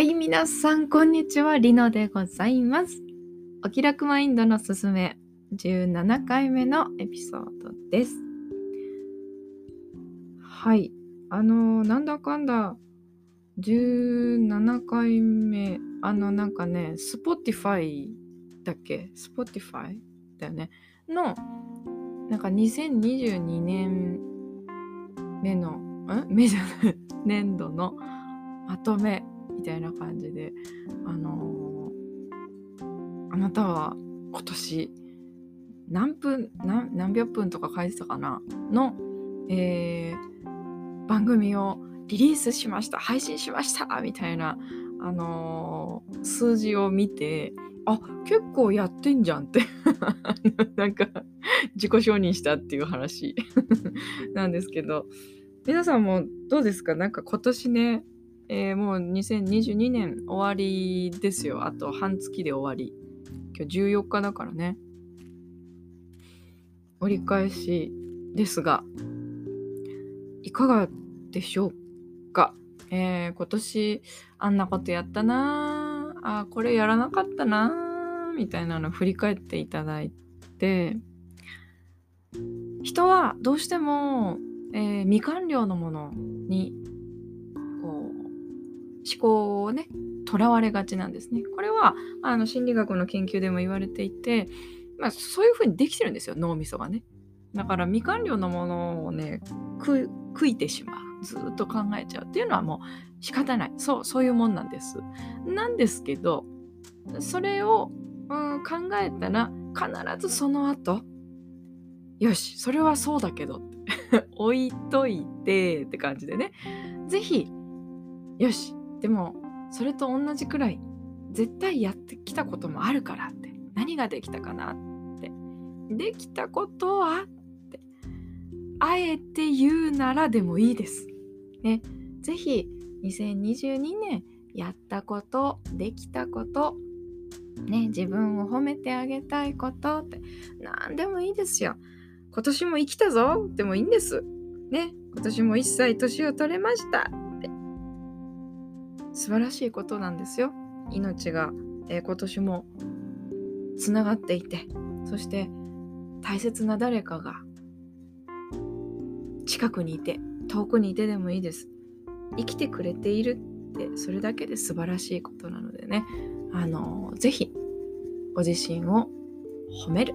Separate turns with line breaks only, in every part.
はい、皆さん、こんにちは。リノでございます。お気楽マインドのすすめ、17回目のエピソードです。はい。あの、なんだかんだ、17回目、あの、なんかね、Spotify だっけ ?Spotify だよね。の、なんか2022年目の、ん目じゃない、年度のまとめみたいな感じで、あのー、あなたは今年何分何何百分とか書いてたかな？の、えー、番組をリリースしました。配信しました。みたいな、あのー、数字を見てあ結構やってんじゃんって。なんか自己承認したっていう話なんですけど。皆さんもどうですか？なんか今年ねえー、もう2022年終わりですよ。あと半月で終わり。今日14日だからね。折り返しですが、いかがでしょうか？えー、今年あんなことやったなあこれやらなかったなみたいなの振り返っていただいて人はどうしても、えー、未完了のものに思考をねとらわれがちなんですね。これはあの心理学の研究でも言われていて、まあ、そういうふうにできてるんですよ脳みそがね。だから未完了のものをね食いてしまうずっと考えちゃうっていうのはもう仕方ないそうそういうもんなんです。なんですけどそれを、うん、考えたら必ずその後よしそれはそうだけど 置いといてって感じでね是非よしでもそれと同じくらい絶対やってきたこともあるからって。何ができたかなって。できたことはって。あえて言うならでもいいです。ね、ぜひ2022年やったことできたこと。ね、自分を褒めてあげたいことって。何でもいいですよ。今年も生きたぞ。でもいいんです。ね、今年も一歳年を取れました。素晴らしいことなんですよ。命が、えー、今年もつながっていてそして大切な誰かが近くにいて遠くにいてでもいいです。生きてくれているってそれだけで素晴らしいことなのでねあのぜひご自身を褒める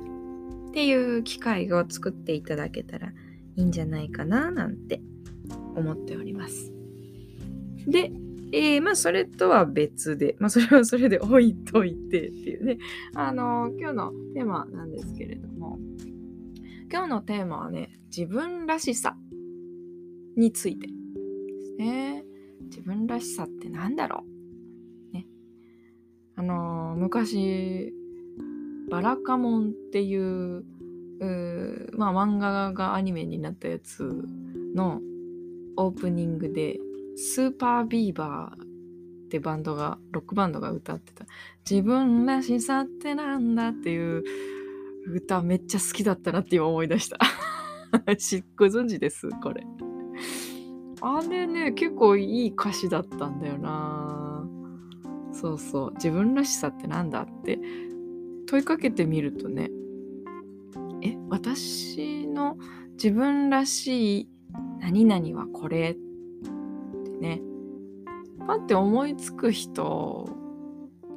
っていう機会を作っていただけたらいいんじゃないかななんて思っております。で、えー、まあ、それとは別で、まあ、それはそれで置いといてっていうね、あの、今日のテーマなんですけれども、今日のテーマはね、自分らしさについてですね。自分らしさって何だろう？ね。あの、昔、バラカモンっていう、うまあ、漫画がアニメになったやつのオープニングでスーパービーバーってバンドが、ロックバンドが歌ってた、自分らしさってなんだっていう歌めっちゃ好きだったなって今思い出した。ご存知です？これ。あれね、結構いい歌詞だったんだよな。そうそう。自分らしさってなんだって問いかけてみるとね、え、私の自分らしい何々はこれね。パって思いつく人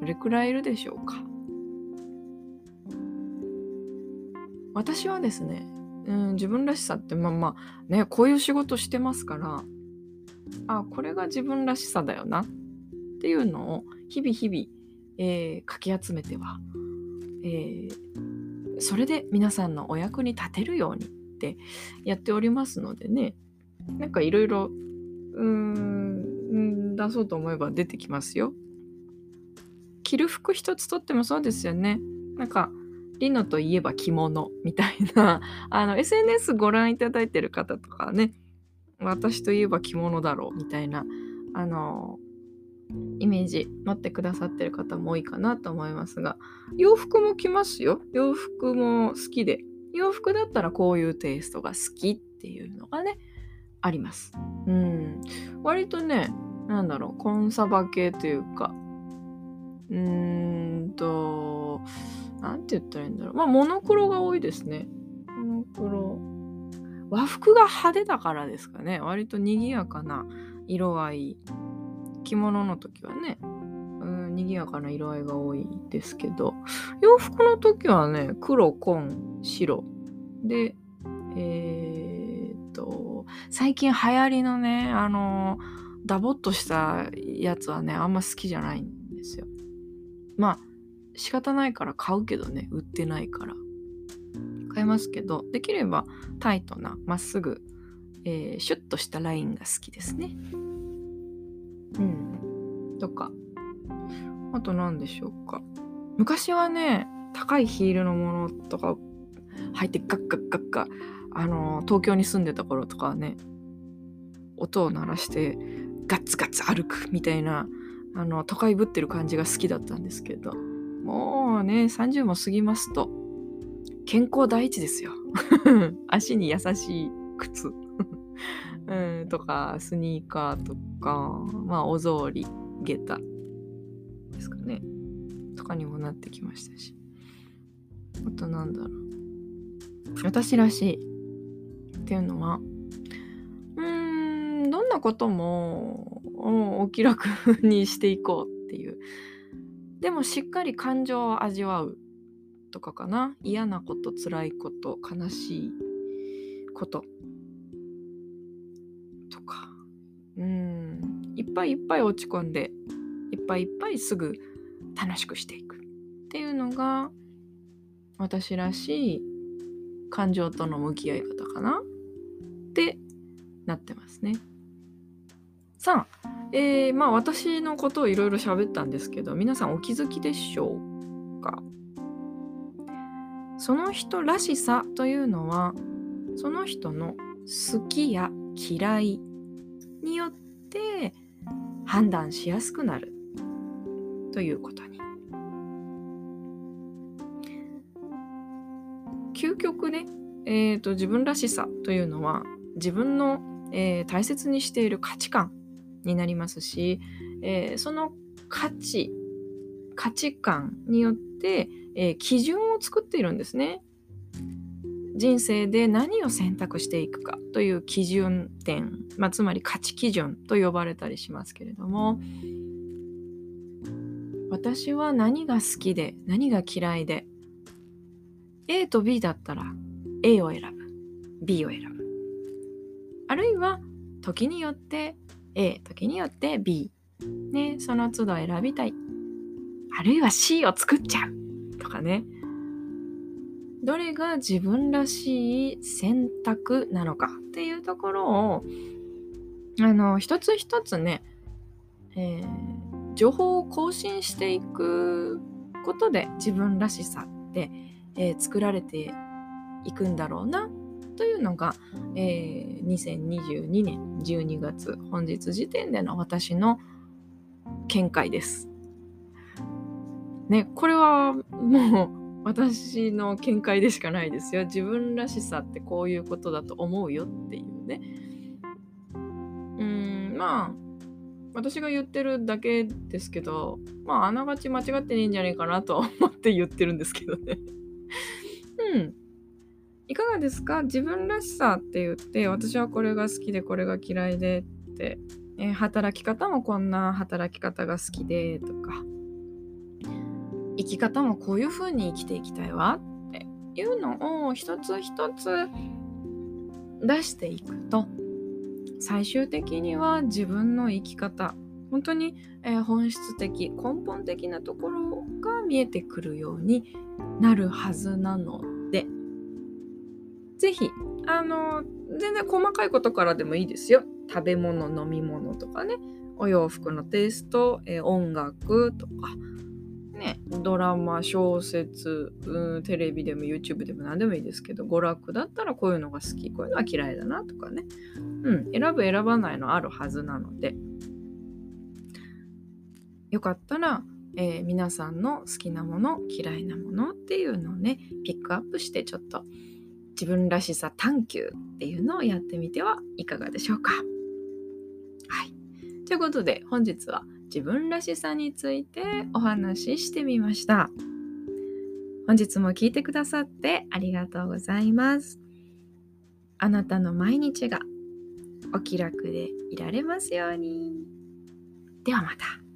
どれくらいいるでしょうか？私はですね、うん、自分らしさってまあまあねこういう仕事してますからあこれが自分らしさだよなっていうのを日々日々、えー、かき集めては、えー、それで皆さんのお役に立てるようにってやっておりますのでね。なんかいろいろうーん、出そうと思えば出てきますよ。着る服一つとってもそうですよね。なんか、リノといえば着物みたいな、あの、SNS ご覧いただいてる方とかね、私といえば着物だろうみたいな、あの、イメージ持ってくださってる方も多いかなと思いますが、洋服も着ますよ。洋服も好きで。洋服だったらこういうテイストが好きっていうのがね、あります。うん。割とね、なんだろうコンサバ系というか。うーんとなんて言ったらいいんだろう。まあモノクロが多いですね。モノクロ。和服が派手だからですかね。割と賑やかな色合い。着物の時はね。うん賑やかな色合いが多いですけど。洋服の時はね黒紺白。でえー、っと最近流行りのねあのダボっとしたやつはねあんま好きじゃないんですよ。まあ仕方ないから買うけどね売ってないから。買いますけどできればタイトなまっすぐ、えー、シュッとしたラインが好きですね。うん。とか。あと何でしょうか。昔はね高いヒールのものとか履いてガッガッガッガあの東京に住んでた頃とかはね音を鳴らしてガッツガツ歩くみたいなあの都会ぶってる感じが好きだったんですけど。もうね30も過ぎますと健康第一ですよ。足に優しい靴。うん、とかスニーカーとかまあお草履下駄ですかね。とかにもなってきましたし。あとなんだろう。私らしい。っていうのはこともお気楽にしていこうっていう。でもしっかり感情を味わうとかかな。嫌なこと辛いこと悲しいこと。とか。うん。いっぱいいっぱい落ち込んでいっぱいいっぱいすぐ楽しくしていく。っていうのが私らしい感情との向き合い方かな。ってなってますね。さあ、えー、まあ私のことをいろいろ喋ったんですけど皆さんお気づきでしょうか？その人らしさというのはその人の好きや嫌いによって判断しやすくなるということに。究極ね、えーと、自分らしさというのは自分の、えー、大切にしている価値観になりますし、えー、その価値価値観によって、えー、基準を作っているんですね。人生で何を選択していくかという基準点、まあ、つまり価値基準と呼ばれたりしますけれども私は何が好きで何が嫌いで A と B だったら A を選ぶ B を選ぶあるいは時によって A 時によって B ねその都度選びたい。あるいは C を作っちゃう。とかね。どれが自分らしい選択なのか。っていうところをあの一つ一つね、えー、情報を更新していくことで自分らしさってえー、作られていくんだろうな。というのが、えー、2022年12月本日時点での私の見解です。ね、これはもう私の見解でしかないですよ。自分らしさってこういうことだと思うよっていうね。うん、まあ、私が言ってるだけですけど、まあ、あながち間違ってねえんじゃねえかなとは思って言ってるんですけどね。うん。いかがですか？自分らしさって言って、私はこれが好きでこれが嫌いでって、えー、働き方もこんな働き方が好きでとか、生き方もこういう風に生きていきたいわっていうのを一つ一つ出していくと、最終的には自分の生き方、本当に、えー、本質的根本的なところが見えてくるようになるはずなので是非あの全然細かいことからでもいいですよ。食べ物飲み物とかね。お洋服のテイスト、えー、音楽とか。ね、ドラマ小説、うん、テレビでも YouTube でも何でもいいですけど娯楽だったらこういうのが好きこういうのは嫌いだなとかね、うん、選ぶ選ばないのあるはずなので。よかったら、えー、皆さんの好きなもの嫌いなものっていうのをねピックアップしてちょっと自分らしさ探求っていうのをやってみてはいかがでしょうか。はい、ということで本日は自分らしさについてお話ししてみました。本日も聞いてくださってありがとうございます。あなたの毎日がお気楽でいられますように。ではまた。